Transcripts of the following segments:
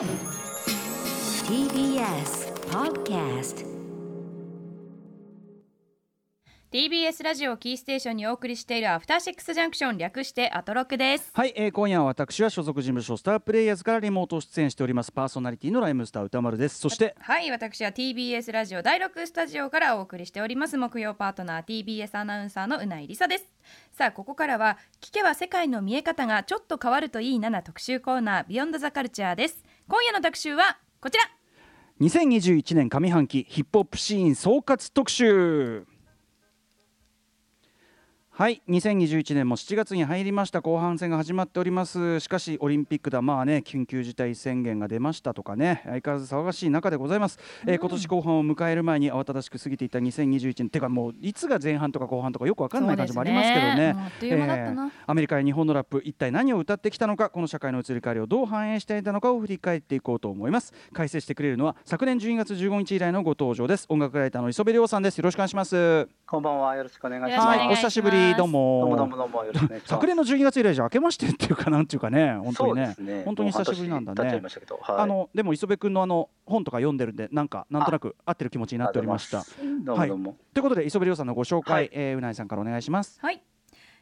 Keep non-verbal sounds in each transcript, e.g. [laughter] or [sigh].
TBS Podcast TBS ラジオキーステーションにお送りしているアフターシックスジャンクション略してアトロクです。はい、えー、今夜は私は所属事務所スタープレイヤーズからリモート出演しております。パーソナリティのライムスター歌丸です。そしてはい私は TBS ラジオ第6スタジオからお送りしております。木曜パートナー TBS アナウンサーのうないりさです。さあここからは聞けば世界の見え方がちょっと変わるといいなな特集コーナービヨンドザカルチャーです今夜の特集はこちら。2021年上半期ヒップホップシーン総括特集。はい2021年も7月に入りました。後半戦が始まっております。しかしオリンピックだ。まあね緊急事態宣言が出ましたとかね。相変わらず騒がしい中でございます、えー今年後半を迎える前に慌ただしく過ぎていた2021年。てかもういつが前半とか後半とかよくわかんない感じもありますけどね。えーアメリカや日本のラップ一体何を歌ってきたのかこの社会の移り変わりをどう反映していたのかを振り返っていこうと思います。解説してくれるのは昨年12月15日以来のご登場です。音楽ライターの磯部亮さんです。よろしくお願いします。こんばんは。よろしくお願いします。よろしくお願いします。はいお久しぶりどうも。どうもどうもどうもよろしくお願いします。[laughs] 昨年の12月以来じゃ明けましてっていうかなんていうかね。[laughs] 本当にねね。本当に久しぶりなんだね。はい、あのでも磯部君のあの本とか読んでるんでなんかなんとなく合ってる気持ちになっておりました。あどうもどうも。ということで磯部亮さんのご紹介、はい。えーうないさんからお願いします。はい、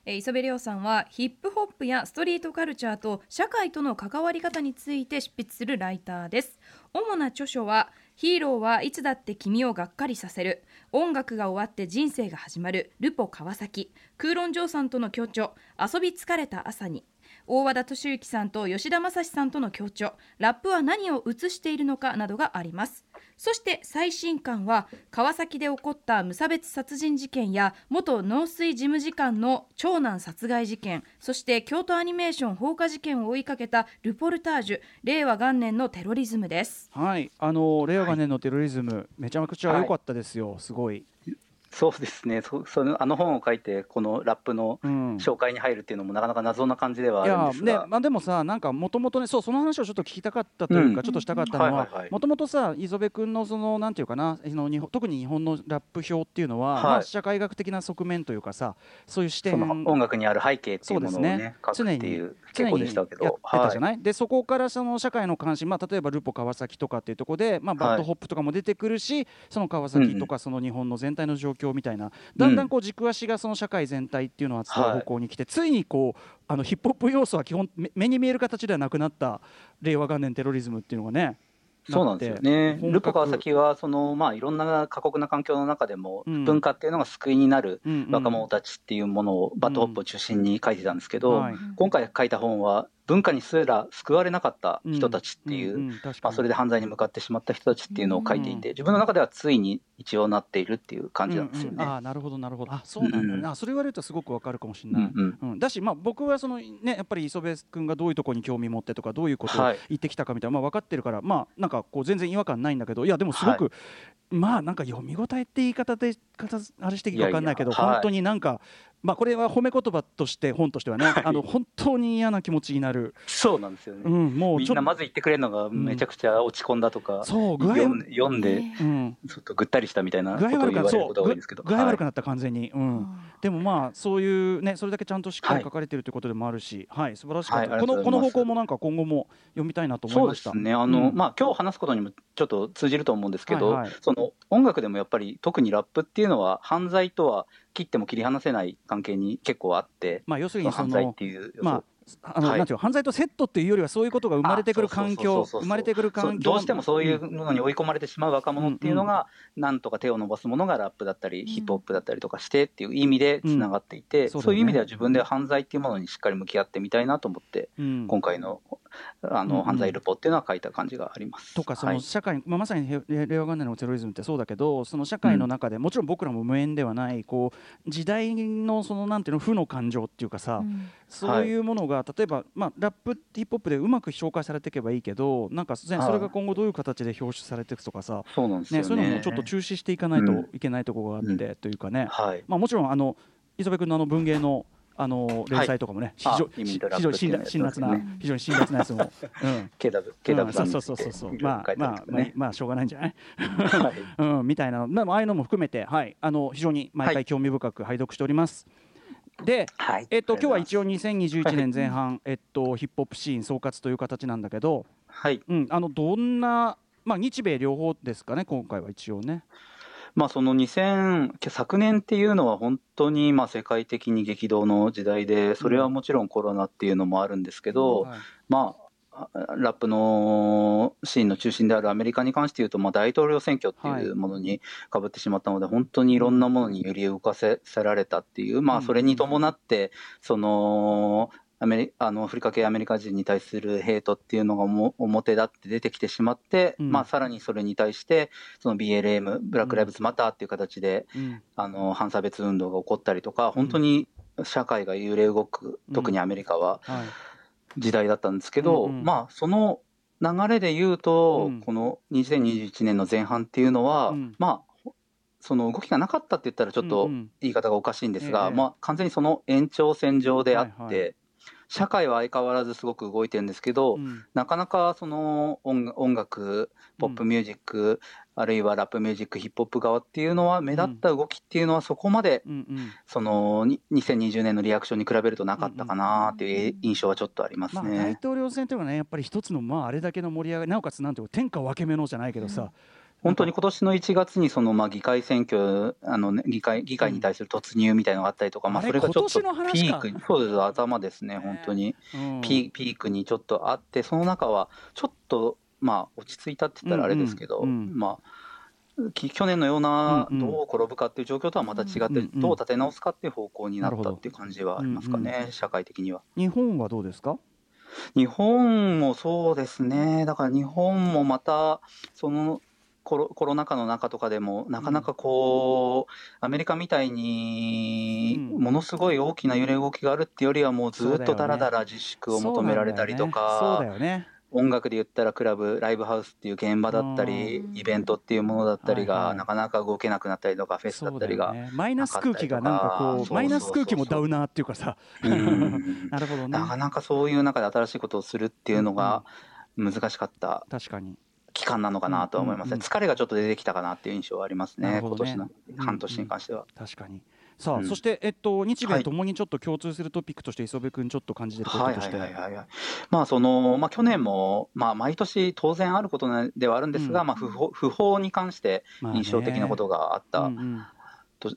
えー磯部亮さんはヒップホップやストリートカルチャーと社会との関わり方について執筆するライターです。主な著書はヒーローはいつだって君をがっかりさせる音楽が終わって人生が始まる。ルポ川崎。空論嬢さんとの協調。遊び疲れた朝に。大和田敏之さんと吉田正史さんとの協調ラップは何を映しているのかなどがあります。そして最新刊は川崎で起こった無差別殺人事件や元農水事務次官の長男殺害事件そして京都アニメーション放火事件を追いかけたルポルタージュ令和元年のテロリズムです。はいあの令和元年のテロリズム、めちゃくちゃ良かったですよ、すごい、そうですね。そそのあの本を書いてこのラップのうん、紹介に入るっていうのもなかなか謎な感じではいあるんやですが、ねまあ、でもさなんかもともとねそうその話をちょっと聞きたかったというか、うん。ちょっとしたかったのはもともとさ磯部君のそのなんていうかなその日本特に日本のラップ評っていうのは、はい。まあ、社会学的な側面というかさそういう視点音楽にある背景っていうものをねそうですね。書くっていう常に傾向でしたけやっど、てたじゃはい？ない、でそこからその社会の関心、まあ、例えばルポ川崎とかっていうところで、まあ、バッドホップとかも出てくるし、その川崎とかその日本の全体の状況みたいな、だんだんこう軸足がその社会全体っていうのを扱う方向に来て、ついにこうあのヒップホップ要素は基本目目に見える形ではなくなった令和元年テロリズムっていうのがね。そうなんですよね。ルポ川崎はそのまあいろんな過酷な環境の中でもうん。文化っていうのが救いになる若者たちっていうものをバッドホップを中心に書いてたんですけど、はい。今回書いた本は文化にすら救われなかった人たちっていう、まあ、それで犯罪に向かってしまった人たちっていうのを書いていて、自分の中ではついに一応なっているっていう感じなんですよね。うんうん。ああなるほどなるほど。あそうなんだ。ね、うん。あそれ言われるとすごくわかるかもしれない、うんうん。うん、だし、まあ、僕はその、ね、やっぱり磯部君がどういうところに興味持ってとかどういうことをはい。言ってきたかみたいな、まあ、分かってるから、まあ、なんかこう全然違和感ないんだけどいやでもすごく、まあなんか読み応えって言い方で方あれしていいか分かんないけど本当になんか、まあ、これは褒め言葉として本としてはね、あの本当に嫌な気持ちになる、そうなんですよね。うん、もうみんなまず言ってくれるのがめちゃくちゃ落ち込んだとか、そう具合読んでうん、ちょっとぐったりしたみたいなこ具合とを言われる悪くなそうことが多いんですけど、具合悪くはいなった完全に、うん、でもまあそういうねそれだけちゃんとしっかり書かれてるということでもあるし、はい、素晴らしかった、はいあこのこの方向もなんか今後も読みたいなと思いそうました。ですね、あのうん。まあ今日話すことにもちょっと通じると思うんですけど、はいはい。その音楽でもやっぱり特にラップっていうのは犯罪とは切っても切り離せない関係に結構あって、まあ要するにそその犯罪っのていうまああの、はい。なんていうの犯罪とセットっていうよりはそういうことが生まれてくる環境生まれてくる環境。どうしてもそういうものに追い込まれてしまう若者っていうのが、なんとか手を伸ばすものがラップだったり、ヒップホップだったりとかしてっていう意味でつながっていて、うんそね。そういう意味では自分で犯罪っていうものにしっかり向き合ってみたいなと思って、うん。今回のあうんうん。の犯罪ルポっていうのは書いた感じがあります。とかそはい。の社会、まあ、まさにへ令和元年のテロリズムってそうだけどその社会の中で、もちろん僕らも無縁ではないこう時代のそのなんていうの負の感情っていうかさ、そういうものが、例えば、まあ、ラップヒップホップでうまく紹介されていけばいいけどなんか、それが今後どういう形で表出されていくとかさ、そうなんですよね、ね。そういうのもちょっと注視していかないとうんいけないところがあって、うん。というかね、はい。まあ、もちろんあの磯部君のあの文芸のあの連載とかもね、あ非常イミントラッ非常に辛辣な、非常に辛辣なやつも、うん、KW、KW さんにうんそうそうそうそう。まあまあまあしょうがないんじゃない、はい。[laughs] うん、みたいなまあああいうのも含めてはい。あの非常に毎回興味深く拝読しております。で、はい。えっと今日は一応。応2021年前半、[laughs] えっとヒップホップシーン総括という形なんだけど、はいうん、あのどんな、まあ、日米両方ですかね、今回は一応ね。まあ、その2000昨年っていうのは本当にまあ世界的に激動の時代でそれはもちろんコロナっていうのもあるんですけど、はいまあ、ラップのシーンの中心であるアメリカに関して言うと、まあ、大統領選挙っていうものにかぶってしまったので、本当にいろんなものに揺り動かせられたっていう、まあ、それに伴って、そのアメリあのアフリカ系アメリカ人に対するヘイトっていうのがも表立って出てきてしまって、うん。まあ、さらにそれに対して、その BLM、ブラック・ライブズ・マターっていう形で、うん。あの反差別運動が起こったりとか、本当に社会が揺れ動く、うん。特にアメリカは。はい時代だったんですけど、うんうん。まあ、その流れで言うと、うん。この2021年の前半っていうのは、うん。まあ、その動きがなかったって言ったらちょっとうんうん。言い方がおかしいんですが、ええ。まあ、完全にその延長線上であって、はいはい社会は相変わらずすごく動いてるんですけど、うん。なかなかその音音楽、ポップミュージック、あるいはラップミュージック、ヒップホップ側っていうのは、目立った動きっていうのは、そこまで、うんうん。そのに2020年のリアクションに比べるとなかったかなっていう印象はちょっとありますまあ、大ね。統領選というのはね、やっぱり一つの、まあ、あれだけの盛り上がり、なおかつなんていうか、天下分け目のじゃないけどさ、本当に今年の1月にそのまあ議会選挙、あのね議会議会に対する突入みたいなのがあったりとか、まあ、あれそれがちょっとピークに、そうです、頭ですね、本当に、うん。ピピークにちょっとあって、その中はちょっと、まあ、落ち着いたって言ったらあれですけど、うんうんまあ、き去年のような、うんうん。どう転ぶかっていう状況とはまた違って、うんうんどう立て直すかっていう方向になったっていう感じはありますかね、うん。社会的には。日本はどうですか？日本もそうですね、だから日本もまた、そのコロコロナ禍の中とかでも、なかなかこう、アメリカみたいに、うん。ものすごい大きな揺れ動きがあるっていうよりは、もうずっとだらだら自粛を求められたりとか。音楽で言ったらクラブ、ライブハウスっていう現場だったりう、ん。イベントっていうものだったりが、なかなか動けなくなったりとか、フェスだったりが。マイナス空気がなんかこそうマイナス空気もダウナーっていうかさ。うん。[laughs] なるほどね。なかなかそういう中で新しいことをするっていうのが難しかった。確かに期間なのかなとは思いますね、うんうん。疲れがちょっと出てきたかなっていう印象はありますね、ね。今年の半年に関しては。確かに。さあ、うん。そしてえっと日はい。米ともにちょっと共通するトピックとして磯部君ちょっと感じてるこはいととして。はいはいはいはい。まあその、まあ去年も、まあ毎年当然あることではあるんですが、うん。まあ不法、不法に関して印象的なことがあった、うんうん。と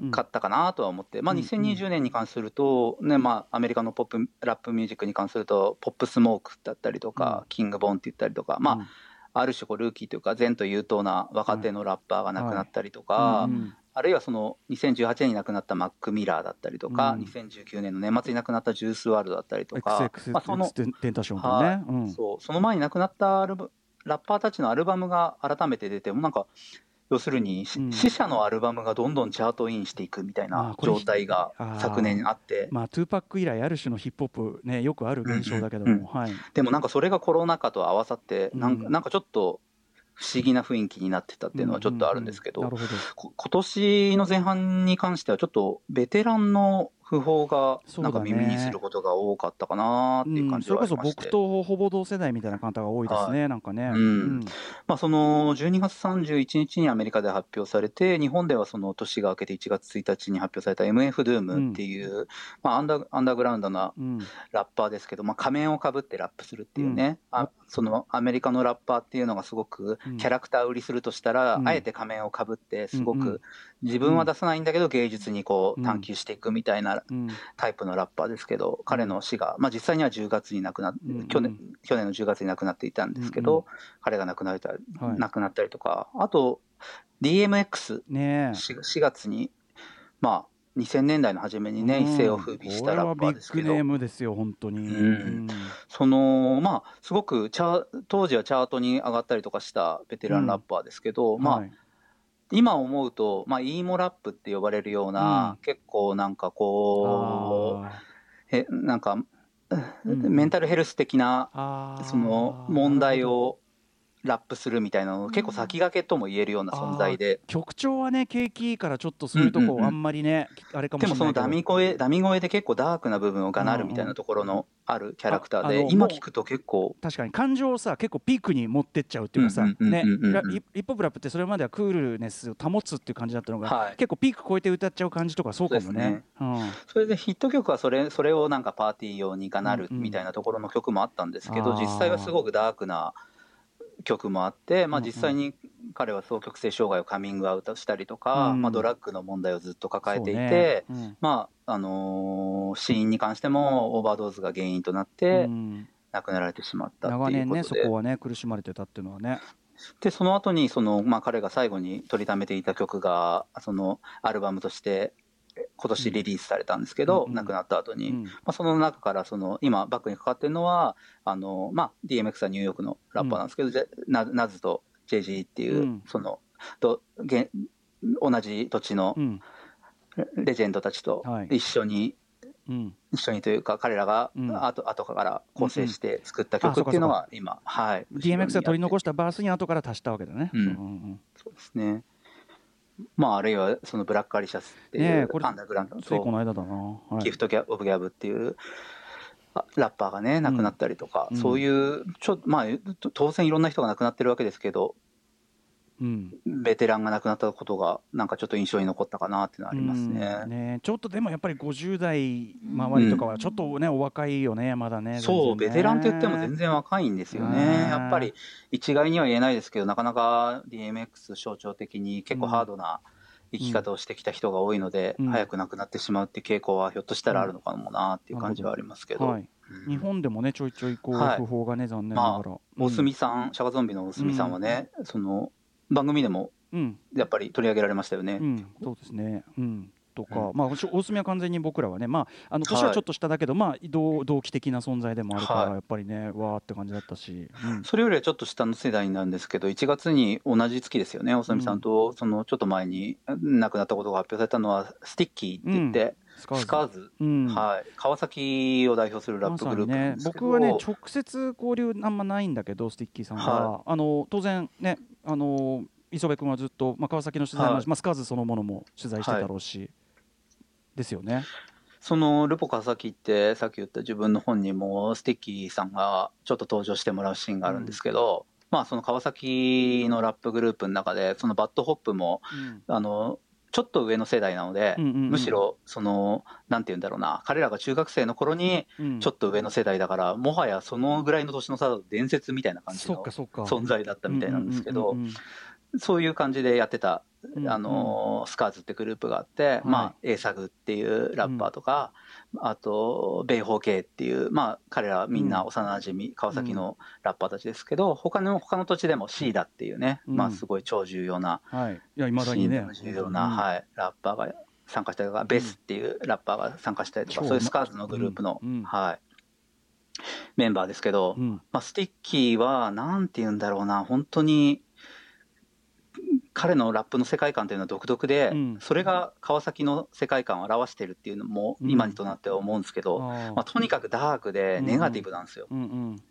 うんかったかなとは思って、まあうんうん。2020年に関すると、ね、まあアメリカのポップ、ラップミュージックに関すると、ポップスモークだったりとか、うん。キングボーンって言ったりとか、まあ、うんある種こうルーキーというか、前途優等な若手のラッパーが亡くなったりとか、あるいはその2018年に亡くなったマック・ミラーだったりとか、うん。2019年の年末に亡くなったジュースワールドだったりとか、まあ、そのその前に亡くなったアルバラッパーたちのアルバムが改めて出てもなんか要するに、しうん。死者のアルバムがどんどんチャートインしていくみたいあな状態が昨年あって、まあトゥーパック以来ある種のヒップホップねよくある現象だけども、うん。うんはい。でもなんかそれがコロナ禍と合わさってなんか、うんなんかちょっと不思議な雰囲気になってたっていうのはちょっとあるんですけど、今年の前半に関してはちょっとベテランの訃報がなんか耳にすることが多かったかなっていう感じそれはありまして、こそ僕とほぼ同世代みたいな方が多いですね、なんかね、うん。まあ、その12月31日にアメリカで発表されて、日本ではその年が明けて1月1日に発表された MF ドゥームっていう、まあ、アンダーアンダーグラウンドなうん。ラッパーですけど、まあ、仮面をかぶってラップするっていうね、あそのアメリカのラッパーっていうのがすごくうん。キャラクター売りするとしたら、うん。あえて仮面をかぶって、すごく自分は出さないんだけど、芸術にこううん。探求していくみたいなうん。タイプのラッパーですけど、彼の死が、まあ、実際には10月に亡くなっうん去年去年の10月に亡くなっていたんですけど、彼が亡くなったはい。亡くなったりとか、あと DMX4 ねえ。4月に、まあ、2000年代の初めにね、一世を風靡したラッパーですけど。ビッグネー、ムですよ本当に、うん。そのまあ、すごくチャー当時はチャートに上がったりとかしたベテランラッパーですけど、まあ、はい。今思うと、まあ、イーモラップって呼ばれるような、うん。結構なんかこう、あえなんか、うん。メンタルヘルス的なその問題をラップするみたいなの結構先駆けとも言えるような存在で、曲調はね景気いいからちょっとそういうとこあんまりね、あれかもしれないでもそのダミ声ダミ声で結構ダークな部分をがなるみたいなところのあるキャラクターで、今聞くと結構。確かに感情をさ結構ピークに持ってっちゃうっていうかさねヒップホップラップってそれまではクールネスを保つっていう感じだったのが、はい、結構ピーク超えて歌っちゃう感じとかそうかもね。ね。うん、それでヒット曲はそれそれをなんかパーティー用にがなるみたいなところの曲もあったんですけど、実際はすごくダークな。曲もあって、まあ、実際に彼は双極性障害をカミングアウトしたりとか、うん、まあ、ドラッグの問題をずっと抱えていて、ね。うん、まああのー、死因に関してもオーバードーズが原因となって亡くなられてしまったっていうことで、長年ねそこはね苦しまれてたっていうのはね。でその後にそのまあ彼が最後に取りためていた曲がそのアルバムとして今年リリースされたんですけど、うん、亡くなった後に、うん、まあ、その中からその今バックにかかってるのはあの、まあ、DMX はニューヨークのラッパーなんですけど、うん、ナナズと JG っていう、そのどげ同じ土地のレジェンドたちと一緒に、一緒にというか彼らが後,、後から構成して作った曲っていうのが今、はい、DMX が取り残したバースに後から足したわけだね。そうですねまあ、あるいはそのブラックアリシャスっていうアンダーグラウンドの、この間だな、はい、ギフトギャオブギャブっていうラッパーがね亡くなったりとか、うん、そういうちょまあ当然いろんな人が亡くなってるわけですけど、うん、ベテランが亡くなったことがなんかちょっと印象に残ったかなっていうのはありますね。うん、ね。ちょっとでもやっぱり50代周りとかはちょっとね、うん、お若いよねまだねそう、ベテランって言っても全然若いんですよね。やっぱり一概には言えないですけどなかなか DMX 象徴的に結構ハードな生き方をしてきた人が多いので、早く亡くなってしまうって傾向はひょっとしたらあるのかもなっていう感じはありますけど、はい。日本でもねちょいちょいこう訃報がね、残念ながら、まあ、大隅さんシャガゾンビの大隅さんはね、その番組でもやっぱり取り上げられましたよね。うん、そうですね、うんとか、うん、まあ、大隅は完全に僕らはね、まあ、あの年はちょっと下だけど、はい、まあ同、同期的な存在でもあるから、はい、やっぱりね、わーって感じだったし、うん、それよりはちょっと下の世代なんですけど、1月に同じ月ですよね、大隅さんと、そのちょっと前に亡くなったことが発表されたのは、スティッキーって言って、スカーズ。スカーズ、うん、はい、川崎を代表するラップグループね、僕はね、直接交流あんまないんだけど、スティッキーさんは、はい、あの当然ね、あの磯部君はずっと、まあ、川崎の取材も、はい、まあ、スカーズそのものも取材してたろうし、はい、ですよね。そのルポ川崎ってさっき言った自分の本にもスティッキーさんがちょっと登場してもらうシーンがあるんですけど、うん、まあその川崎のラップグループの中でそのバッドホップも、うん、あのちょっと上の世代なので、うんうんうん、むしろそのなんて言うんだろうな彼らが中学生の頃にちょっと上の世代だから、うん、もはやそのぐらいの年の差だと伝説みたいな感じの存在だったみたいなんですけど、そういう感じでやってた、あのスカーズってグループがあって、まあ、エーサグっていうラッパーとか、あと、ベイホーケイっていう、まあ、彼らみんな幼馴染川崎のラッパーたちですけど、他の、他の土地でもシーダっていうね、まあ、すごい超重要な、はい。いや、未だにね。重要な、はい、ラッパーが参加したりとか、ベスっていうラッパーが参加したりとか、そういうスカーズのグループの、はい。メンバーですけど、まあ、スティッキーは、なんて言うんだろうな、本当に、彼のラップの世界観というのは独特で、うん、それが川崎の世界観を表しているっていうのも今にとなっては思うんですけど、うん、まあ、とにかくダークでネガティブなんですよ。うんうん、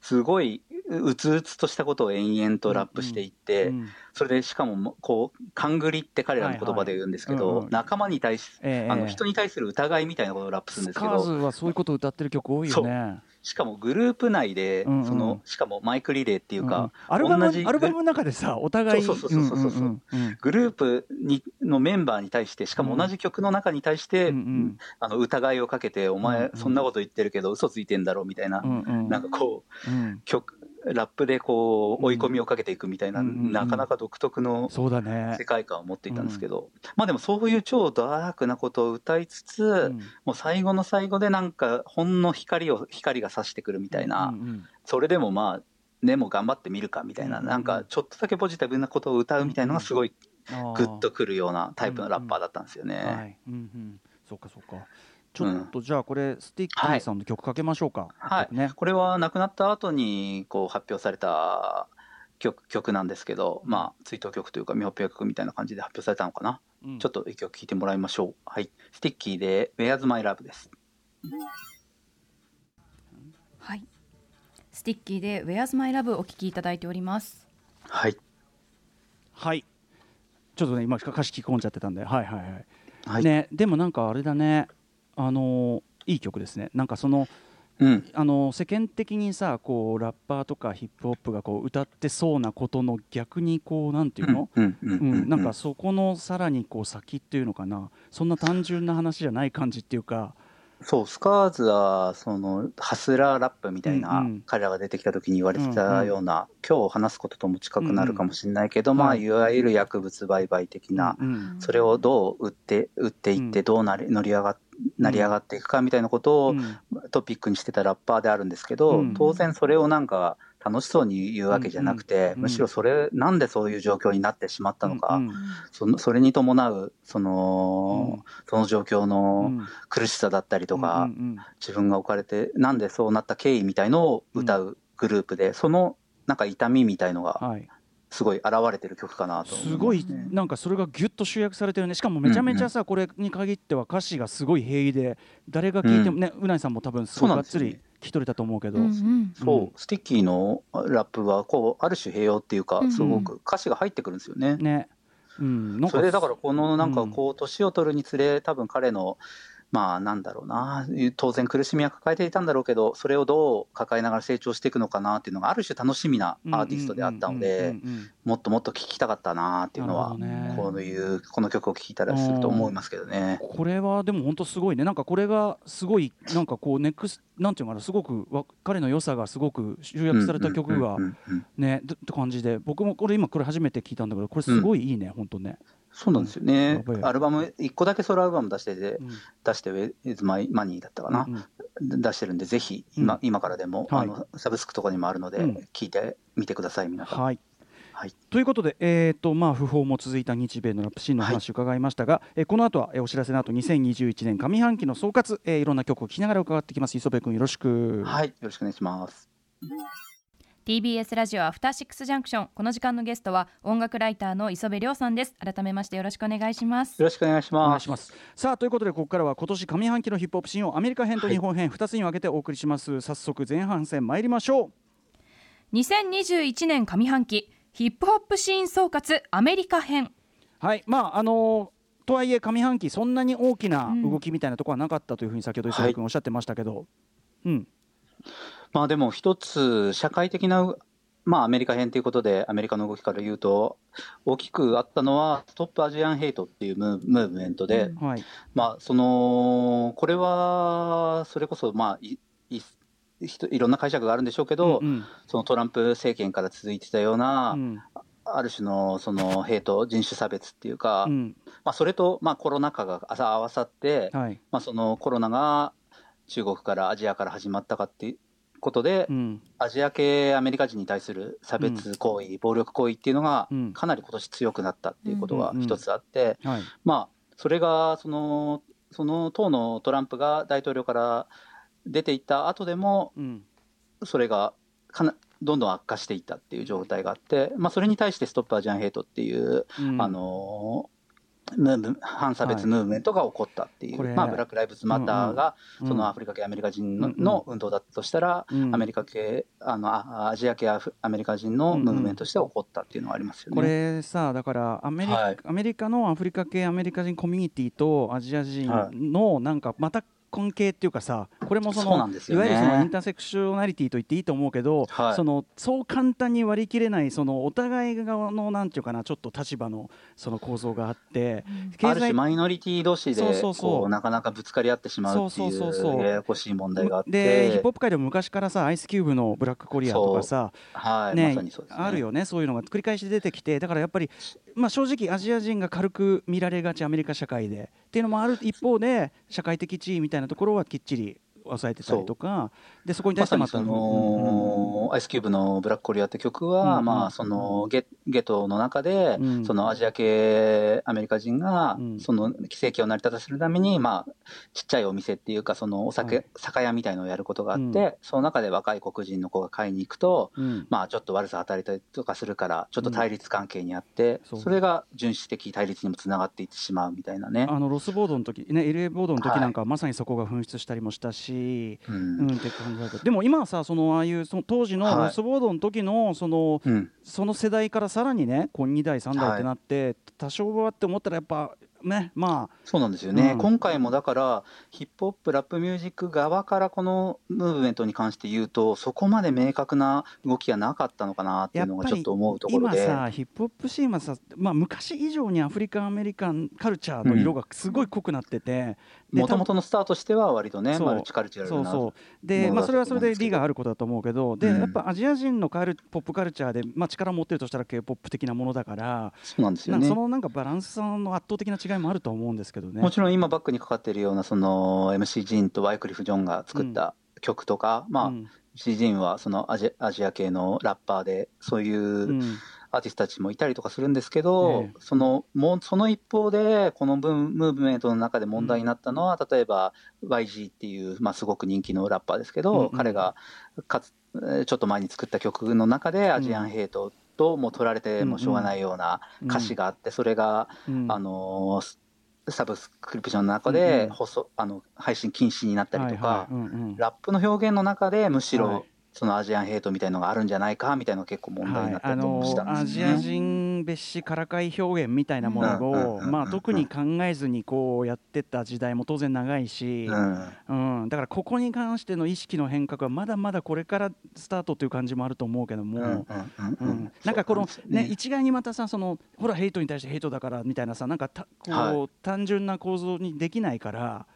すごいうつうつとしたことを延々とラップしていって、うんうん、それでしかもこう勘繰りって彼らの言葉で言うんですけど、はいはい。うん仲間に対し、えー、あの人に対する疑いみたいなことをラップするんですけど、スカーズはそういうことを歌ってる曲多いよね。しかもグループ内で、うんうん、そのしかもマイクリレーっていうか、うん、アルバムアルバムの中でさお互いそうそうそうそうそう,、うんうん、グループにのメンバーに対してしかも同じ曲の中に対して、うんうん、あの疑いをかけてお前そんなこと言ってるけど嘘ついてんだろうみたいな、うんうん、なんかこう、うん、曲ラップでこう追い込みをかけていくみたいな、なかなか独特の世界観を持っていたんですけど、まあでもそういう超ダークなことを歌いつつ、もう最後の最後でなんかほんの光を光が差してくるみたいな、それでもまあでも頑張ってみるかみたいな、なんかちょっとだけポジティブなことを歌うみたいなのがすごいグッとくるようなタイプのラッパーだったんですよね。そうかそうか。ちょっとじゃあこれスティッキーさんの曲かけましょうか。はい。ね、これは亡くなった後にこう発表された曲曲なんですけど、まあ追悼曲というか未発表曲みたいな感じで発表されたのかな。うん、ちょっと一曲聴いてもらいましょう。はい。スティッキーで Where's My Love です。はい。スティッキーで Where's My Love お聞きいただいておりますはい。はいちょっとね今歌詞聞き込んじゃってたんではいはいはい、はい。ねでもなんかあれだねあのいい曲ですねなんかそのうん。あの世間的にさこうラッパーとかヒップホップがこう歌ってそうなことの逆にこうなんていうの？なんかそこのさらにこう先っていうのかなそんな単純な話じゃない感じっていうかそう、スカーズは、その、ハスラーラップみたいな、うんうん。彼らが出てきた時に言われてたような、今日話すこととも近くなるかもしれないけど、まあ、うん。はいいわゆる薬物売買的な、うんそれをどう売って、売っていって、うん。どうなり、乗り上がっ、成り上がっていくかみたいなことをうん。トピックにしてたラッパーであるんですけど、うん。当然それをなんか楽しそうに言うわけじゃなくて、うんむしろそれ、なんでそういう状況になってしまったのか、うんそのそれに伴う、その、その状況うのん。苦しさだったりとか、うんうん自分が置かれて、なんでそうなった経緯みたいのを歌うグループで、そのなんか痛みみたいのがうんはい。すごい現れてる曲かなとす、ね。すごいなんかそれがギュッと集約されてるね。しかもめちゃめちゃさ、これに限っては歌詞がすごい平易で誰が聴いてもね、うないさんも多分すごいがっつり聞き取れたと思うけど、うんうん。そう、うん。スティッキーのラップはこうある種平穏っていうかうん。うんすごく歌詞が入ってくるんですよね。ね。うん。それでだからこのなんかうん。こう年を取るにつれ多分彼のまあなんだろうな。当然苦しみは抱えていたんだろうけどそれをどう抱えながら成長していくのかなっていうのがある種楽しみなアーティストであったのでうんうんうんうん。もっともっと聴きたかったなっていうのはね。こういうこの曲を聴いたらすると思いますけどね。これはでも本当すごいね。なんかこれがすごいなんかこうネクスなんていうのかなすごくわ彼の良さがすごく集約された曲がうんうんうんうんねって感じで僕もこれ今これ初めて聞いたんだけどこれすごいいいね、本当ね、そうなんですよやね。アルバム1個だけソロアルバム出しててうん。出して「Where is My Money」だったかな、うん。出してるんでぜひ今,、うん。今からでも、はい。あのサブスクとかにもあるので、うん。聞いてみてください皆さん。はい。はい。ということで、えーとまあ、不法も続いた日米のラップシーンの話を伺いましたが、えーこの後は、えーお知らせの後2021年上半期の総括、えーいろんな曲を聴きながら伺ってきます。磯部君よろしく。はい、よろしくお願いします。TBS ラジオアフターシックスジャンクション。この時間のゲストは音楽ライターの磯部亮さんです。改めましてよろしくお願いします。よろしくお願いしお願ます。いします。さあということでここからは今年上半期のヒップホップシーンをアメリカ編と日本編2つに分けてお送りします、早速前半戦参りましょう。2021年上半期ヒップホップシーン総括アメリカ編。はい。まああのーとはいえ上半期そんなに大きな動きみたいなところはなかったというふうに先ほど磯部君おっしゃってましたけど、うんまあでも一つ社会的なまあアメリカ編ということでアメリカの動きから言うと大きくあったのはストップアジアンヘイトっていうムーブメントで、うんはい。まあそのこれはそれこそまあいいいいろんな解釈があるんでしょうけど、うん。そのトランプ政権から続いてたような、うん。ある種のそのヘイト人種差別っていうか、うん。まあ、それとまあコロナ禍が合わさって、はい。まあ、そのコロナが中国からアジアから始まったかっていうことで、うん。アジア系アメリカ人に対する差別行為、暴力行為っていうのがうん。かなり今年強くなったっていうことが一つあって、はい。まあそれがそのその当のトランプが大統領から出ていった後でもうん。それがかなどんどん悪化していったっていう状態があって、まあ、それに対してストップアジアンヘイトっていう、うん。あの反差別ムーブメントが起こったっていう、これまあ、ブラック・ライブズ・マターがうんそのアフリカ系アメリカ人の,、うんの運動だったとしたら、うんアメリカ系あのあアジア系アメリカ人のムーブメントとして起こったっていうのがありますよね。これさだからアメリカ、はいアメリカのアフリカ系アメリカ人コミュニティとアジア人のなんかまた関係っていうかさこれもそのねいわゆるそのインターセクショナリティと言っていいと思うけど、はい。そのそう簡単に割り切れないそのお互い側のなんていうかなちょっと立場のその構造があって、ある種マイノリティ同士でそうそうなかなかぶつかり合ってしまうってそうそうそうそういう。ややこしい問題があって。でヒップホップ界でも昔からさアイスキューブのブラックコリアとかさはい、ねまね。あるよねそういうのが。繰り返し出てきてだからやっぱり、まあ、正直アジア人が軽く見られがちアメリカ社会で。っていうのもある一方で社会的地位みたいなところはきっちり抑えてたりとかでそこに対してまたまさにその、アイスキューブの「ブラックコリア」って曲は、うんまあ、そのゲゲトの中で、うん。そのアジア系アメリカ人が、うん。その生計を成り立たせるために、まあ、ちっちゃいお店っていうかそのお酒、はい。酒屋みたいのをやることがあって、うん。その中で若い黒人の子が買いに行くと、うん。まあ、ちょっと悪さ働いたりとかするからちょっと対立関係にあって、それが純子的対立にもつながっていってしまう。みたいなね。あのロスボードの時ね LA ボードの時はいなんかはまさにそこが噴出したりもしたし、し、ううんん、って感じだけどでも今はさそのああいうその当時のはい。ロスボードの時のその、うん。その世代からさらにねこう2代3代ってなって、多少はって思ったらやっぱねまあ。そうなんですよね、うん。今回もだから、ヒップホップ、ラップミュージック側からこのムーブメントに関して言うと、そこまで明確な動きがなかったのかなっていうのがちょっと思うところ今で。さヒップホップシーンはさ、まあ、昔以上にアフリカンアメリカンカルチャーの色がすごい濃くなってて、でもともとのスタートしては割とね、マルチカルチュラルな。そうそう。で、まあ、それはそれでだと思うんですけど。利があることだと思うけどで、うん。やっぱアジア人のカルポップカルチャーで、まあ、力を持ってるとしたら k p o p 的なものだから、そうなんですよね。そ。のなんかバランスの圧倒的な違いもあると思うんですけどね。もちろん今バックにかかっているようなその MC ジンとワイクリフ・ジョンが作った曲とか、まあ、うん。MC ジンはそのアジアアジア系のラッパーでそういううん。アーティストたちもいたりとかするんですけど、ええ。そのもうその一方でこのムーブメントの中で問題になったのは、例えば YG っていう、まあ、すごく人気のラッパーですけど、うんうん。彼がかつえーちょっと前に作った曲の中でアジアンヘイトともう取られてもしょうがないような歌詞があって、それがうん。あのーサブスクリプションの中でん。放送、あの配信禁止になったりとか、ラップの表現の中でむしろ、はいそのアジアンヘイトみたいのがあるんじゃないかみたいな結構問題になったりとかしたんアですよね。ジア人別紙からかい表現みたいなものうん。うん。を、うん。うん。まあ、特に考えずにこうやってた時代も当然長いし、うん。うん。だからここに関しての意識の変革はまだまだこれからスタートという感じもあると思うけども。うん。うん。うん。ううん。ん、なんかこのそうなんですよね。一概にまたさそのほらヘイトに対してヘイトだからみたいなさなんかたこう、は単純な構造にできないから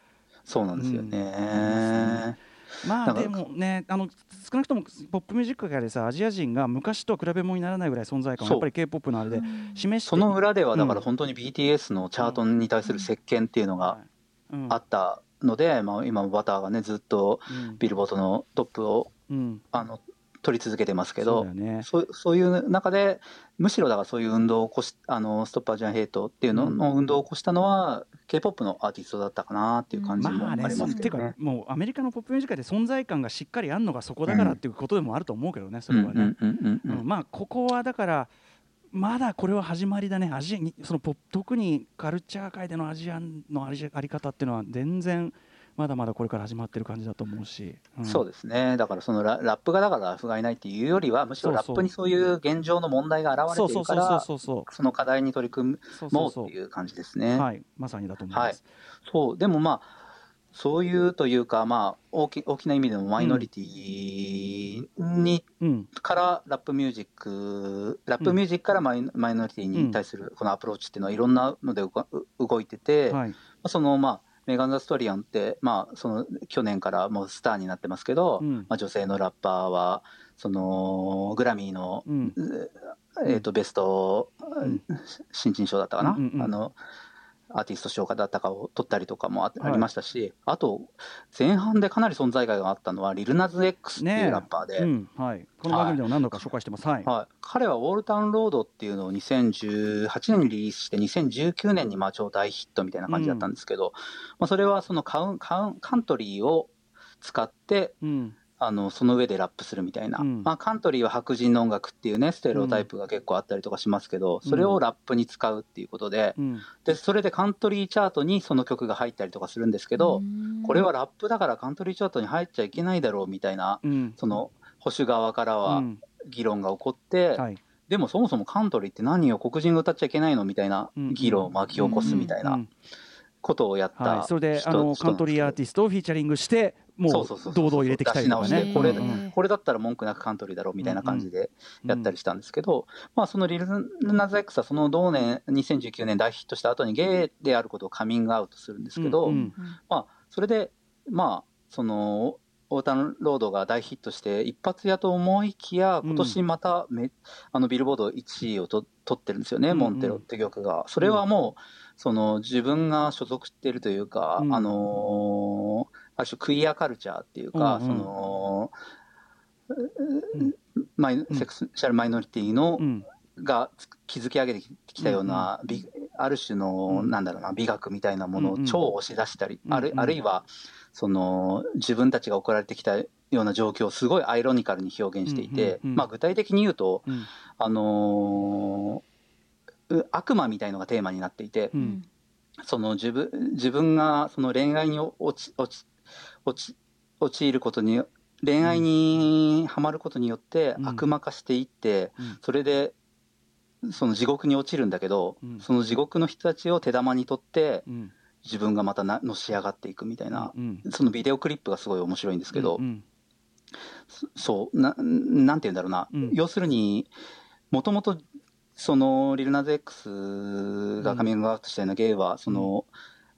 そうなんですよね。まあでもねあの少なくともポップミュージック界でさアジア人が昔とは比べ物にならないぐらい存在感をやっぱり k p o p のあれで示してその裏ではだからうん。本当に BTS のチャートに対する席巻っていうのがあったので、まあ、今もバターがねずっとうん。ビルボードのトップをうん。あの取り続けてますけどそうね。そうそういう中でむしろだからそういう運動を起こしあのストップアジアンヘイトっていうのの運動を起こしたのは k p o p のアーティストだったかなっていう感じもありまあね。ますけどね。ていうか。もうアメリカのポップミュージック界で存在感がしっかりあるのがそこだからっていうことでもあると思うけどねそれはね、うんうんうんうんうん。まあここはだからまだこれは始まりだね。アジアにそのポ特にカルチャー界でのアジアンのありあり方っていうのは全然まだまだこれから始まってる感じだと思うし、うん。そうですね、だからそのララップがだから不甲斐ないっていうよりは、むしろラップにそういう現状の問題が現れているから、その課題に取り組もうっていう感じですね。はい。まさにだと思います、そう。でもまあ、そういうというか、まあ、大き大きな意味でもマイノリティに、うん。からラップミュージック、ラップミュージックからマイ,、マイノリティに対するこのアプローチっていうのは、いろんなので動いてて、はい。そのまあ、メガン・ザ・ストリアンって、まあ、その去年からもうスターになってますけど、うん。まあ、女性のラッパーはそのグラミーの、うん。えー、とベストん。新人賞だったかな、うんうんうん。あのアーティスト賞だったかを取ったりとかもあ,、はいりましたしあと前半でかなり存在感があったのはリルナズ X っていうラッパーで、うんはい、この番組でも何度か紹介してます。はい、はい、彼は「ウォールタウン・ロード」っていうのを2018年にリリースして2019年にまあ超大ヒットみたいな感じだったんですけど、まあ、それはそのカウンカウンカントリーを使ってうんあのその上でラップするみたいな、うん。まあ、カントリーは白人の音楽っていうねステレオタイプが結構あったりとかしますけど、それをラップに使うっていうことでうん。でそれでカントリーチャートにその曲が入ったりとかするんですけど、これはラップだからカントリーチャートに入っちゃいけないだろうみたいなうん。その保守側からはうん。議論が起こって、はい。でもそもそもカントリーって何を黒人が歌っちゃいけないのみたいな議論を巻き起こすみたいなうん。ことをやったはい、それで人あのカントリーアーィティストをフィーチャリングしてもそうそうそうそう。堂々入れてきたりとかね。これ,、うんこれだったら文句なくカントリーだろうみたいな感じでやったりしたんですけど、まあ、そのリルナズ X はその同年2019年大ヒットした後にゲイであることをカミングアウトするんですけど、うんうん。まあ、それでまあそのオータンロードが大ヒットして一発やと思いきや今年まため、あのビルボード1位をと取ってるんですよね、うんうん。モンテロって曲が。それはもうその自分が所属しているというか、うん。あのーある種クイアカルチャーっていうか、うんうん。そのん。マイセクシャルマイノリティの、うん。が築き上げてきたような、美ある種の、うん。なんだろうな美学みたいなものをうんうん。超押し出したり、あるうんうん。あるいはその自分たちが送られてきたような状況をすごいアイロニカルに表現していて、うんうんうんまあ、具体的に言うと、うん。あのーう悪魔みたいのがテーマになっていて、うん。その自分自分がその恋愛に落ち落ち落ち陥ることに恋愛にはまることによってうん。悪魔化していって、うん。それでその地獄に落ちるんだけど、うん。その地獄の人たちを手玉に取ってうん。自分がまたなのし上がっていくみたいな、うんそのビデオクリップがすごい面白いんですけど、うんそうななんて言うんだろうな、うん。要するにもともとそのリルナズ X がカミングアウトしたようなゲイは、その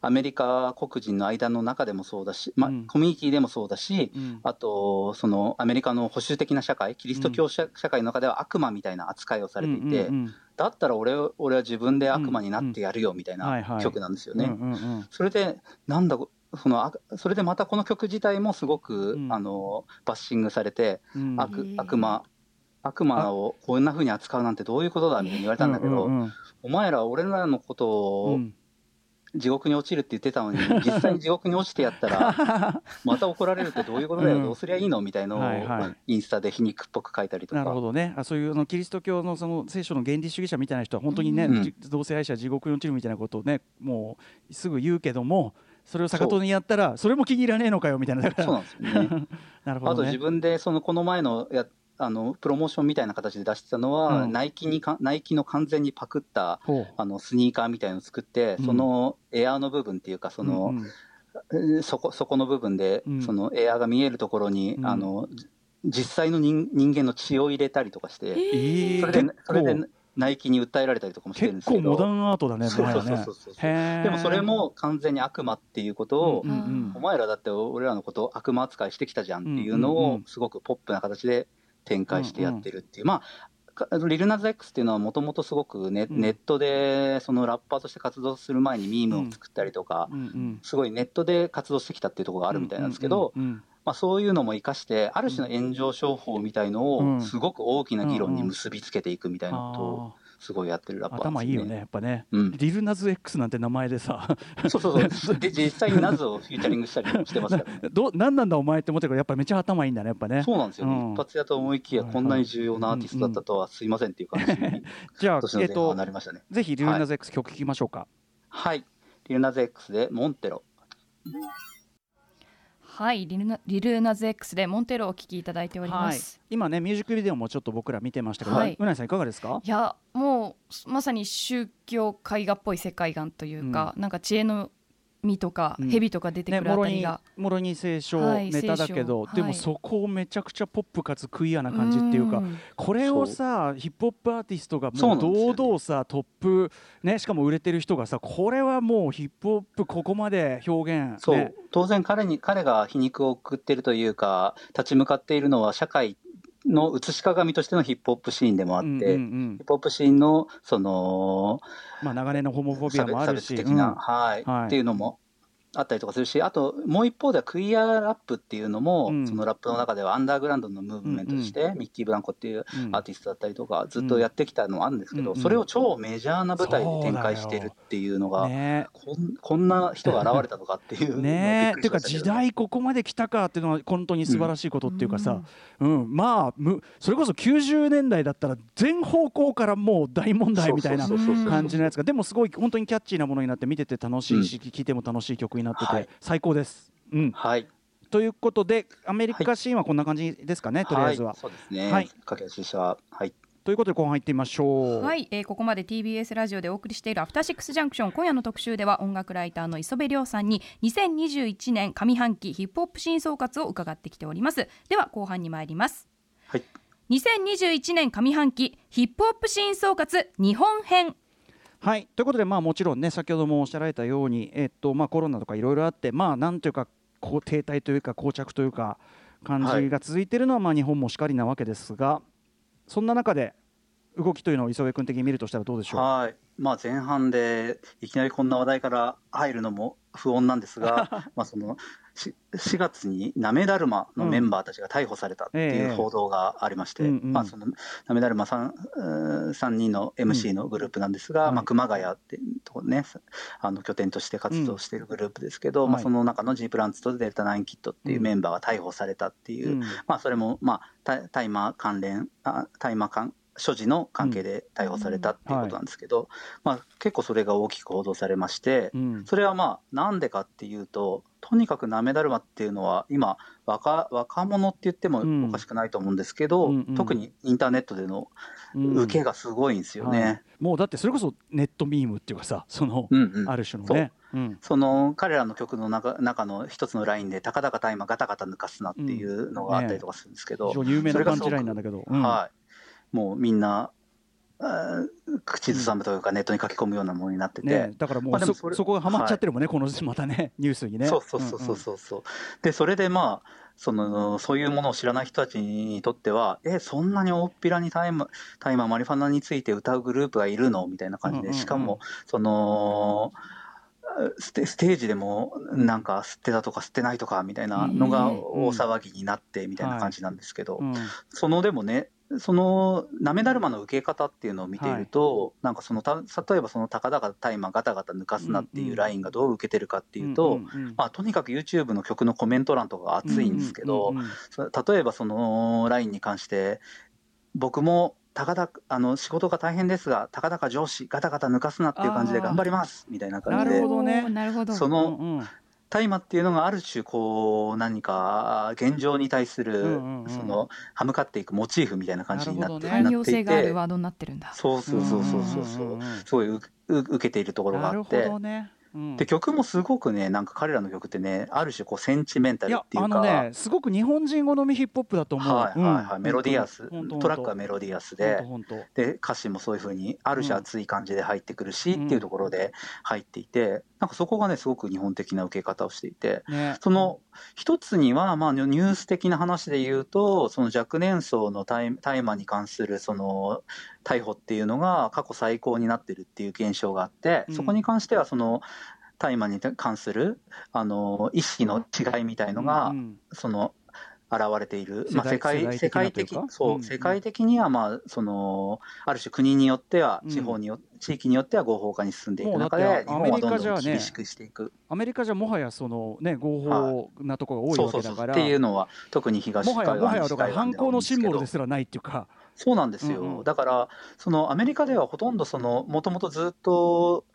アメリカ黒人の間の中でもそうだし、まあうん。コミュニティでもそうだし、うん。あとそのアメリカの保守的な社会キリスト教社,、社会の中では悪魔みたいな扱いをされていて、うんうんだったら俺は俺は自分で悪魔になってやるよみたいない曲なんですよね。それでなんだそのあそれでまたこの曲自体もすごく、うん。あのバッシングされて、うん。悪悪魔悪魔をこんな風に扱うなんてどういうことだみたいに言われたんだけど、うんうんお前ら俺らのことうをん地獄に落ちるって言ってたのに、[laughs] 実際に地獄に落ちてやったら [laughs] また怒られるってどういうことだよ、うん。どうすりゃいいのみたいのをはいはい。インスタで皮肉っぽく書いたりとか。なるほどね。あそういうあのキリスト教のその聖書の原理主義者みたいな人は本当にね、うん。じ同性愛者は地獄に落ちるみたいなことをねもうすぐ言うけどもそれを逆手にやったらそれも気に入らねえのかよみたいな。だから。そうなんですよね。[laughs] なるほどね。あと自分でそのこの前のやあのプロモーションみたいな形で出してたのは、うん。ナイキにかナイキの完全にパクったあのスニーカーみたいのを作って、うん。そのエアーの部分っていうかその、うんうん。えーそこそこの部分で、うん。そのエアーが見えるところに、うん。あのじ実際の人人間の血を入れたりとかして、えー。それで結それで構ナイキに訴えられたりとかもしてるんですけど。結構モダンアートだねそうそうもはやねそうそう。そうへーでもそれも完全に悪魔っていうことを、うんうんお前らだって俺らのことを悪魔扱いしてきたじゃんっていうのをすごくポップな形で展開してやってるっていう、まあかリルナズ X っていうのはもともとすごくネ,、うん。ネットでそのラッパーとして活動する前にミームを作ったりとか、うんうん。すごいネットで活動してきたっていうところがあるみたいなんですけど、うんうんうん。まあ、そういうのも生かしてある種の炎上商法みたいのうん。をすごく大きな議論に結びつけていくみたいなことをあすごいやってるラッパーーです頭いいよねやっぱね。うん、リルナズ X なんて名前でさ。そうそうそう。で [laughs] 実際にナズをフューチャリングしたりもしてますからね。[laughs] ど何なんだお前って思ってるけどやっぱめっちゃ頭いいんだねやっぱね。そうなんですよ。ね、うん。一発屋と思いきやこんなに重要なアーティストだったとはすいませんっていう感じにじゃあえっとなりましたね。ぜひリルナズ X 曲聴きましょうか。はい。リルナズ X でモンテロはいリルナリルナズ X でモンテロをお聞きいただいております、今ねミュージックビデオもちょっと僕ら見てましたけど、はい。うなぎさんいかがですか？い、やもうまさに宗教絵画っぽい世界観というか、なんか知恵の実とかうん。蛇とか出てね、くるあもろにたりが、もろに聖書はいネタだけど、はいでもそこをめちゃくちゃポップかつクイアな感じっていうか、ん。これをさヒップホップアーティストがそうもう堂々さトップねしかも売れてる人がさこれはもうヒップホップここまで表現そう、ね。当然彼に彼が皮肉を送ってるというか立ち向かっているのは社会の写し鏡としてのヒップホップシーンでもあって、うんうんうん。ヒップホップシーンのそのまあ長年のホモフォビアもあるし、別的な、うん。はい。はい。っていうのもあったりとかするしあともう一方ではクイアラップっていうのも、うん。そのラップの中ではアンダーグラウンドのムーブメントとして、ミッキー・ブランコっていううん。アーティストだったりとかずっとやってきたのもあるんですけど、うん。それを超メジャーな舞台で展開してるっていうのが、ねこんこんな人が現れたのかっていうね。びっていうか時代ここまで来たかっていうのは本当に素晴らしいことっていうかさ、うん。まあむそれこそ90年代だったら全方向からもう大問題みたいな感じのやつがでもすごい本当にキャッチーなものになって見てて楽しいし、聴いても楽しい曲になってて、はい。最高です。うん、はい。ということでアメリカシーンはこんな感じですかね、とりあえずは。はい、そうですね、はい。駆け足でしたはい。ということで後半行ってみましょう。はい、えーここまで TBS ラジオでお送りしているアフターシックスジャンクション今夜の特集では音楽ライターの磯部亮さんに2021年上半期ヒップホップ新総括を伺ってきております。では後半に参ります。はい。2021年上半期ヒップホップ新総括日本編はい。ということで、まあ、もちろんね先ほどもおっしゃられたように、えっとまあ、コロナとかいろいろあって、まあ、なんというかこう停滞というか膠着というか感じが続いているのは、まあ、日本もしかりなわけですがそんな中で動きというのを磯部君的に見るとしたらどうでしょう？はい、まあ、前半でいきなりこんな話題から入るのも不穏なんですが、[laughs] まあそのし4月になめだるまのメンバーたちが逮捕されたってええいう報道がありまして、うんうんまあ、そのなめだるま 3, 3人の MC のグループなんですが、はいまあ、熊谷ってとこねあの拠点として活動しているグループですけど、まあ、うん。はい。その中の G プランツとデルタナインキットっていうメンバーが逮捕されたっていう、うん。まあ、それも、まあ、タタイマー関連あタイマー関所持の関係で逮捕されたっていうことなんですけど、まあ、結構それが大きく報道されまして、うん。それはまあなんでかっていうととにかく舐達麻っていうのは今若若者って言ってもうん。おかしくないと思うんですけど、うんうん。特にインターネットでのうん。受けがすごいんですよね。はい。もうだってそれこそネットミームっていうかさその、うんうん。ある種のね。う。ん。その彼らの曲の中中の一つのラインで「たかだか大麻ガタガタ抜かすな」っていうのがあったりとかするんですけど、非常に有名なパンチラインなんだけど、うん。はい、もうみんな口ずさむというかネットに書き込むようなものになってて、ね、だからもうそ,、まあそれそこがはまっちゃってるもんね、このまたねニュースにね。そうそうそうそうそうそう、でそれでまあそのそういうものを知らない人たちにとってはえそんなに大っぴらにタイマタイマーマリファナについて歌うグループがいるのみたいな感じうんうんうんでしかもそのステステージでもなんか吸ってたとか吸ってないとかみたいなのが大騒ぎになってみたいな感じなんですけど、うん。そのでもね、そのなめだるまの受け方っていうのを見ていると、なんかそのた例えばその高々タイマーガタガタ抜かすなっていうラインがどう受けてるかっていうと、んんんまあ、とにかく YouTube の曲のコメント欄とかが熱いんですけど、うんうんうんそ例えばそのラインに関して、僕も高々あの仕事が大変ですが、高々上司、ガタガタ抜かすなっていう感じで頑張りますみたいな感じでなるほ、どねおーなるほど。そのうんうん大麻っていうのがある種こう何か現状に対すうんるその歯向かっていくモチーフみたいな感じになって,、ねなっていてがあるワードになってるんだ。そうそうそうそうそう。そうすごい受けているところがなるほあってどね。うん。で曲もすごくねなんか彼らの曲ってねある種こうセンチメンタルっていうか。あのねすごく日本人好みヒップホップだと思う。はいはいはい、うん。メロディアス。トラックはメロディアスで。で歌詞もそういうふうにある種熱い感じで入ってくるし、うん。っていうところで入っていてなんかそこがねすごく日本的な受け方をしていて。ね。その一つには、まあ、ニュース的な話で言うと、その若年層の大大麻に関するその逮捕っていうのが過去最高になってるっていう現象があって、うん。そこに関しては、その大麻に関するあの意識の違いみたいのが、うんうんその現れている、まあ、世界世界的そう、うん。世界的には、まあ、そのある種国によってはうん。地方によ、地域によっては合法化に進んでいく中で日本はどんアメリカじゃねどん厳しくしていく、アメリカじゃもはやそのね合法なところが多いそうそうそうわけだから。っていうのは特に東もはや海岸もはやだから西海岸では犯行のシンボルですすらないっていうか。そうなんですよ、うんうん。だからそのアメリカではほとんどそのもともとずっと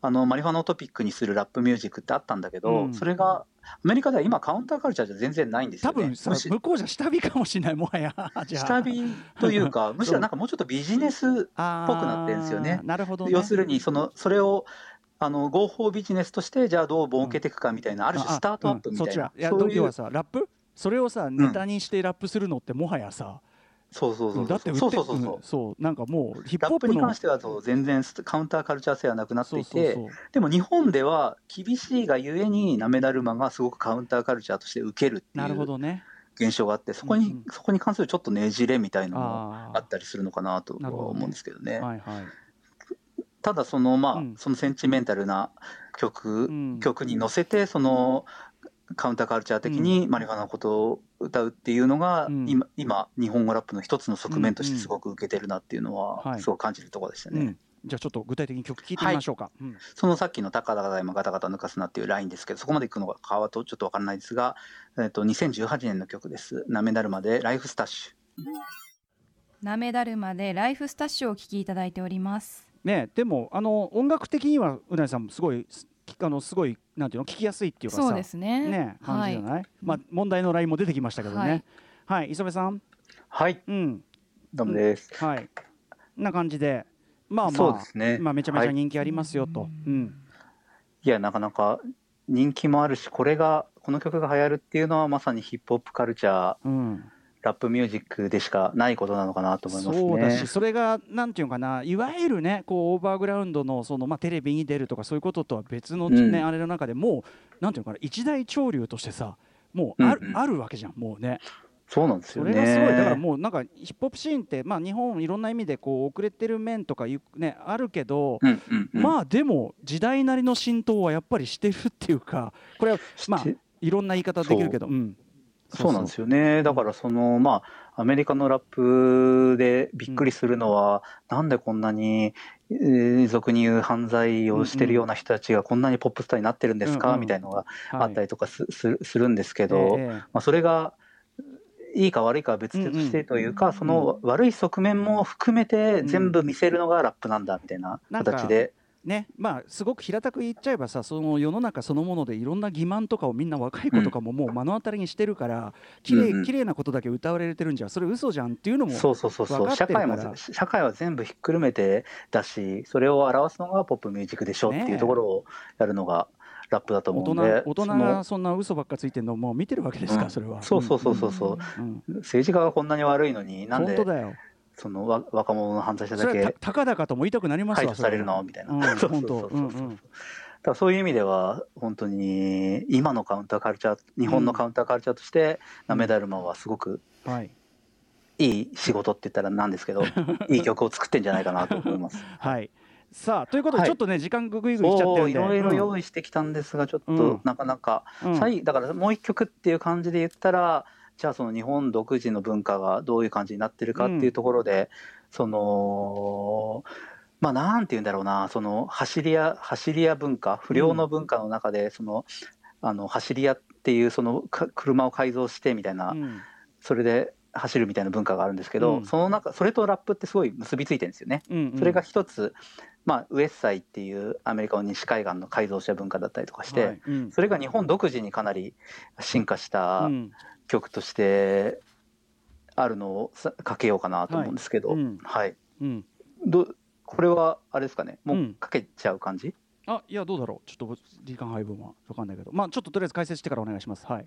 あのマリファナをトピックにするラップミュージックってあったんだけど、うん。それがアメリカでは今カウンターカルチャーじゃ全然ないんですよね。多分向こうじゃ下火かもしれないもはや [laughs] 下火というかむしろなんかもうちょっとビジネスあーぽくなってるんですよね。なるほど、ね、要するにそのそれをあの合法ビジネスとしてじゃあどう儲けていくかみたいな、ある種スタートアップみたいな、うんそっちは。いやそういう要はさラップ？それをさネタにしてラップするのってもはやさ、そうそうそうだって売ってそうそうそうそう。うんそうなんかもうヒップラップホップのに関してはそう全然スカウンターカルチャー性はなくなっていてでも日本では厳しいがゆえになめだるまがすごくカウンターカルチャーとして受けるってなるいうほどね。現象があってそこに、うんうん。そこに関するちょっとねじれみたいなのもああったりするのかなとなるほどね思うんですけどね。はいはい。ただそのまあ、うん。そのセンチメンタルな曲、うん。曲に乗せてそのカウンターカルチャー的にマリファナのことを歌うっていうのが、うん今今日本語ラップの一つの側面としてすごく受けてるなっていうのうんははいすごく感じるところでしたね。うん、じゃあちょっと具体的に曲聴いてみましょうか、うんそのさっきの高田が今ガタガタ抜かすなっていうラインですけど、そこまで行くのかはとちょっとわからないですが、えっと、2018年の曲です。なめだるまでライフスタッシュ。なめだるまでライフスタッシュをお聞きいただいております。ねでもあの音楽的にはうなぎさんもすごいすあのすごいなんていうの聞きやすいっていうかさそうですね。ね感はいじじゃない、まあ問題のラインも出てきましたけどね。はい、磯部さん？はい、うん。どうもです。はい。な感じでまあまあそうですね。まあめちゃめちゃはい。人気ありますよと、うん。いや、なかなか人気もあるし、これが、この曲が流行るっていうのはまさにヒップホップカルチャー、うん、ラップミュージックでしかないことなのかなと思いますね。そうだしそれがなんていうのかないわゆるねこうオーバーグラウンドのその、まあ、テレビに出るとかそういうこととは別の、ねうん。あれの中でもうなんていうのかな一大潮流としてさもうある,、うんうん。あるわけじゃんもうね。そうなんですそよね。れがすごい。だからもうなんかヒップホップシーンって、まあ、日本いろんな意味でこう遅れてる面とかいう、ね、あるけど、うんうんうん、まあでも時代なりの浸透はやっぱりしてるっていうかこれはまあいろんな言い方できるけどうんそうなんですよね。だからそのまあアメリカのラップでびっくりするのは、なんでこんなに、えー俗に言う犯罪をしてるような人たちがこんなにポップスターになってるんですか、うんうん。みたいなのがはい。あったりとかす,するするんですけど、ええ。まあ、それがいいか悪いかは別としてというか、うんうんその悪い側面も含めて全部見せるのがラップなんだみたいな形で、ねまあすごく平たく言っちゃえばさその世の中そのものでいろんな欺瞞とかをみんな若い子とかももう目の当たりにしてるから綺麗う綺麗なことだけ歌われてるんじゃそれ嘘じゃんっていうのもそうそうそうそう。社会も社会は全部ひっくるめてだしそれを表すのがポップミュージックでしょっていうところをやるのがラップだと大思うんで人大人がそんな嘘ばっかついてるのもう見てるわけですか、うん。それは。そうそうそうそうそう、うんうん。政治家がこんなに悪いのになんで本当だよそのわ若者の犯罪者だけ。たたかだかとも言いたくなりますわ排除されるの？みたいな、うん [laughs] そうそうそうだからそういう意味では本当に今のカウンターカルチャー日本のカウンターカルチャーとして、なめだるまはすごくはい。いい仕事って言ったらなんですけど [laughs] いい曲を作ってんじゃないかなと思います。はい。さあということで、はい。ちょっとね時間ぐぐいぐいしちゃってるんで。いろいろうん用意してきたんですがちょっとうん。なかなか、うん。だからもう一曲っていう感じで言ったらじゃあその日本独自の文化がどういう感じになってるかっていうところで、そのまあなんて言うんだろうなその走り屋走り屋文化不良の文化の中でその、あの走り屋っていうそのか車を改造してみたいな、うん。それで走るみたいな文化があるんですけど、うん。その中それとラップってすごい結びついてるんですよね。うんうん。それが一つ、まあ、ウエッサイっていうアメリカの西海岸の改造した文化だったりとかして、はい。うん。それが日本独自にかなり進化したうん曲としてあるのをさかけようかなと思うんですけど、ははい。いうん。うん。どこれはあれですかね？もううんかけちゃう感じ、あいやどうだろう。ちょっと時間配分は分かんないけど。まあちょっととりあえず解説してからお願いします。はい。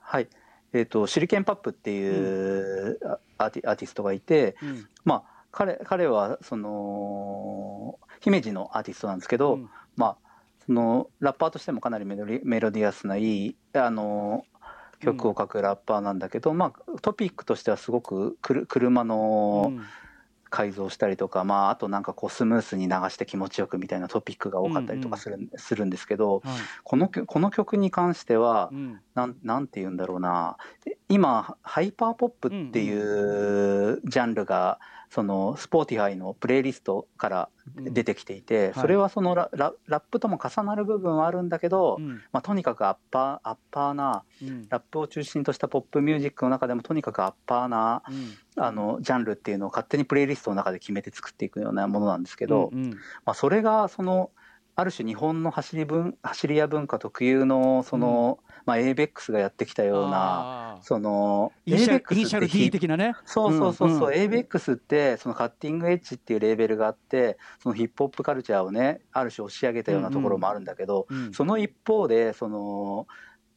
はい。えー、とシリケンパップっていうアーティアーティストがいて、うん。まあ彼彼はその姫路のアーティストなんですけど、うん。まあそのラッパーとしてもかなりメロリメロディアスないいあの曲を書くラッパーなんだけど、まあトピックとしてはすごくくる車のうん改造したりとか、まああとなんかこうスムースに流して気持ちよくみたいなトピックが多かったりとかする,、するんですけどはい。この曲この曲に関してはうん。なんなんて言うんだろうな。今ハイパーポップっていうジャンルがその Spotify のプレイリストから出てきていて、はい。それはそのラララップとも重なる部分はあるんだけど、うん。まあ、とにかくアッパーアッパーなうん。ラップを中心としたポップミュージックの中でもとにかくアッパーなうん。あのジャンルっていうのを勝手にプレイリストの中で決めて作っていくようなものなんですけど、うんうん。まあ、それがそのある種日本の走り文走り屋文化特有のその、まあ、ABEX がやってきたようなそのイニシャル D 的なね。そうそうそうそう、うん ABEX ってそのカッティングエッジっていうレーベルがあってそのヒップホップカルチャーをねある種押し上げたようなところもあるんだけど、うんその一方でその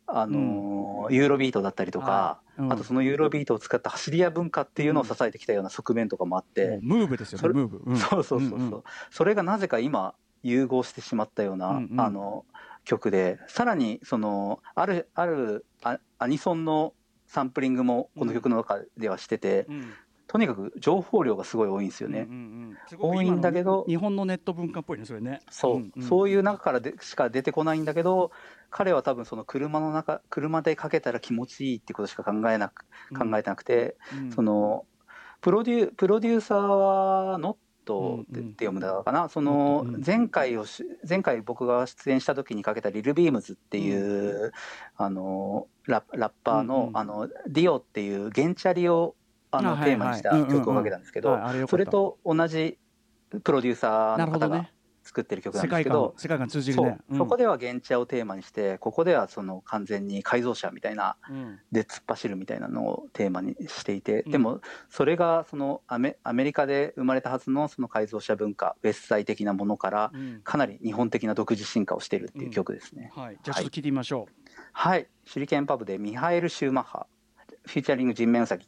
あのーユーロビートだったりとか、うん。あとそのユーロビートを使った走り屋文化っていうのを支えてきたような側面とかもあって、もうムーブですよねムーブ。うん。そうそうそうそう、んん。それがなぜか今融合してしまったような、うんうん。あの曲でさらにそのあるあるアアニソンのサンプリングもこの曲の中ではしてて、うん。とにかく情報量がすごい多いんですよね。うんうんうん。多いんだけど日本のネット文化っぽいねそれね。そう、んんそういう中からでしか出てこないんだけど彼は多分その車の中車でかけたら気持ちいいってことしか考えなく考えてなくて、うん。そのプロデュプロデューサーはノットってうんうん読むだかな、そのうん前回をし前回僕が出演した時にかけたリル・ビームズっていう、あのララッパーの,、うんうんあのディオっていうゲンチャリをあのあはいはい。テーマにしたうんうんうん。曲をかけたんですけど、それと同じプロデューサーの方が作ってる曲なんですけど観。世界観通じるね。う。ん。そこでは現地をテーマにしてここではその完全に改造車みたいなうん。で突っ走るみたいなのをテーマにしていて、うん。でもそれがそのアメアメリカで生まれたはずのその改造車文化ウェスサイ的なものからうん。かなり日本的な独自進化をしているっていう曲ですね、はい。じゃあちょっと聞いてみましょはい。手裏剣パブでミハエル・シューマッハフューチャリング人面ウサギ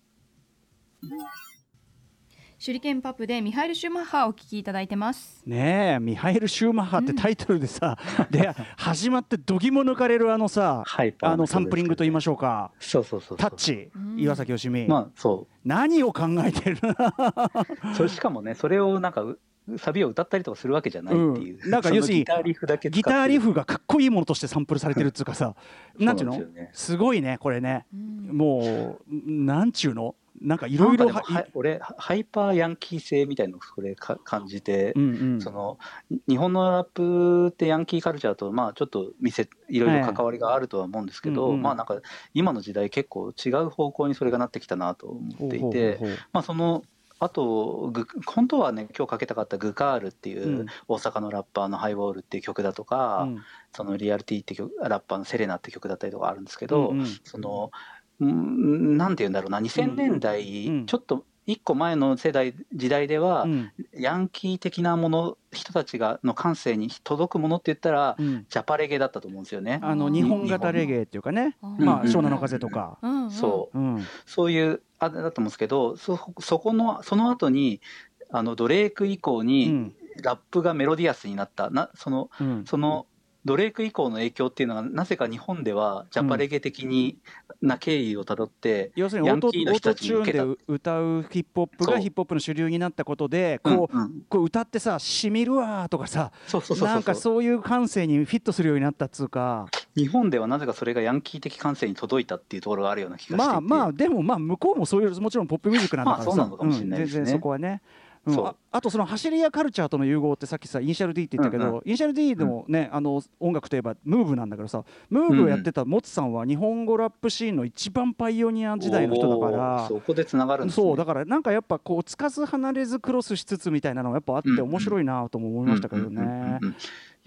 手裏剣パプでミハイル・シューマッハをお聞きいただいてます。うねえミハエル・シューマッハってタイトルでさ [laughs] で始まってどぎも抜かれるあのさあのサンプリングと言いましょうか。そうそうそうタッチうん。岩崎よしみ。まあそ何を考えてる？う [laughs] それしかもねそれをなんかうサビを歌ったりとかするわけじゃないっていう、うん。なんか要するにギターリフだけギターリフがかっこいいものとしてサンプルされてるっていうかさ。なんていうのねすごいねこれね。うん。もうなんちゅうの？なんかいろいろ俺ハイパーヤンキー性みたいのをこれか感じて、うんうん。その日本のラップってヤンキーカルチャーとまあちょっと見せいろいろ関わりがあるとは思うんですけど、うんうん。まあなんか今の時代結構違う方向にそれがなってきたなと思っていてまあそのあとグ本当はね今日かけたかったグカールっていううん。大阪のラッパーのハイボールっていう曲だとか、うん。そのリアルティって曲ラッパーのセレナって曲だったりとかあるんですけど、うんうん。そのうんなんて言うんだろうな。2000年代、うんちょっと一個前の世代時代では、うん。ヤンキー的なもの人たちがの感性に届くものって言ったら、うん。ジャパレゲだったと思うんですよね。あの日本型レゲエっていうかね、あまあうん湘南の風とか、うんうんそう。うん。そういうあれだと思うんですけどそそこのその後にあのドレイク以降うにん。ラップがメロディアスになった。なそのうん。そのドレイク以降の影響っていうのがなぜか日本ではジャパレゲ的に、な経緯をたどって要するにオートオヤンキーのート人た。ちチューンで歌うヒップホップがヒップホップの主流になったことでこう,、うんうん。こう歌ってさ「しみるわ」とかさなんかそういう感性にフィットするようになったっつうか。日本ではなぜかそれがヤンキー的感性に届いたっていうところがあるような気がしてまあまあでもまあ向こうもそういうもちろんポップミュージックなんだからさ、まあそうなのかもしれないですね。うん全然そこはね。う。ん。ああとその走り屋カルチャーとの融合ってさっきさイニシャル D って言ったけど、うんうイニシャル D でもね、あの音楽といえばムーブなんだけどさムーブをやってたモツさんは日本語ラップシーンの一番パイオニア時代の人だからそこでつながるんです、ね、そうだからなんかやっぱこうつかず離れずクロスしつつみたいなのがやっぱあってうんうん面白いなとも思いましたけどうんうんうんね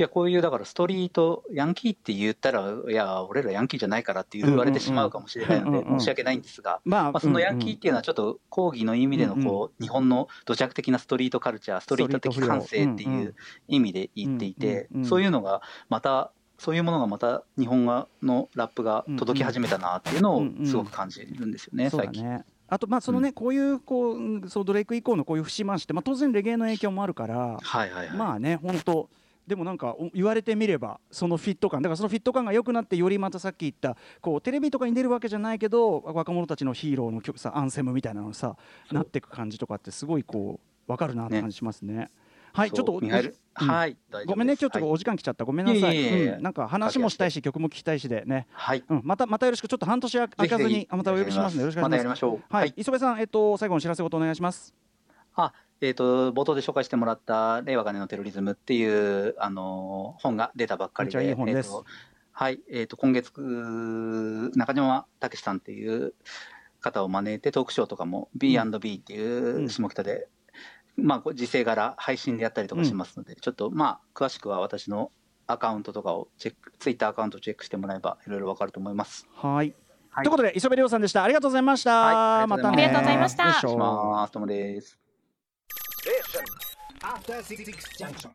やこういうだからストリートヤンキーって言ったらいや俺らヤンキーじゃないからって言われてしまうかもしれないので申し訳ないんですが、まあまあ、そのヤンキーーっていうのはちょっと抗議の意味でのこう日本の土着的なストリートカルチャーストリート的感性っていう意味で言っていてそういうのがまたそういうものがまた日本語のラップが届き始めたなっていうのをすごく感じるんですよね最近。あとまあそのね、こういうこううんそうドレイク以降のこういう節回しって、まあ、当然レゲエの影響もあるから、はいはいはい。まあね本当でもなんかお言われてみればそのフィット感だからそのフィット感が良くなってよりまたさっき言ったこうテレビとかに出るわけじゃないけど若者たちのヒーローの曲さアンセムみたいなのにさなっていく感じとかってすごいこう分かるなって感じしますね。はいちょっとうん。はいごめんねちょっとはい。お時間来ちゃった。ごめんなさい。なんか話もしたいし曲も聴きたいしでね、はい。うん、またまたよろしくちょっと半年あ空かずにまたお呼びしますのでよろしくおま願いします。はい、磯部さんえっと最後のお知らせごとお願いします。あ、えっ、と、冒頭で紹介してもらった、令和元年のテロリズムっていう、あのー本が出たばっかりで、いい本ですえーとはい、えっ、と、今月、うー中島武さんっていう方を招いて、トークショーとかも B&B っていううん下北で、まあ、こう時勢柄配信でやったりとかしますので、ちょっと、まあ、詳しくは私のアカウントとかをチェック、ツイッターアカウントをチェックしてもらえば、いろいろわかると思います。はい。はいということで磯部亮さんでした。ありがとうございました。はいまたね。ありがとうございましたよいします。ともです。After Six Junction.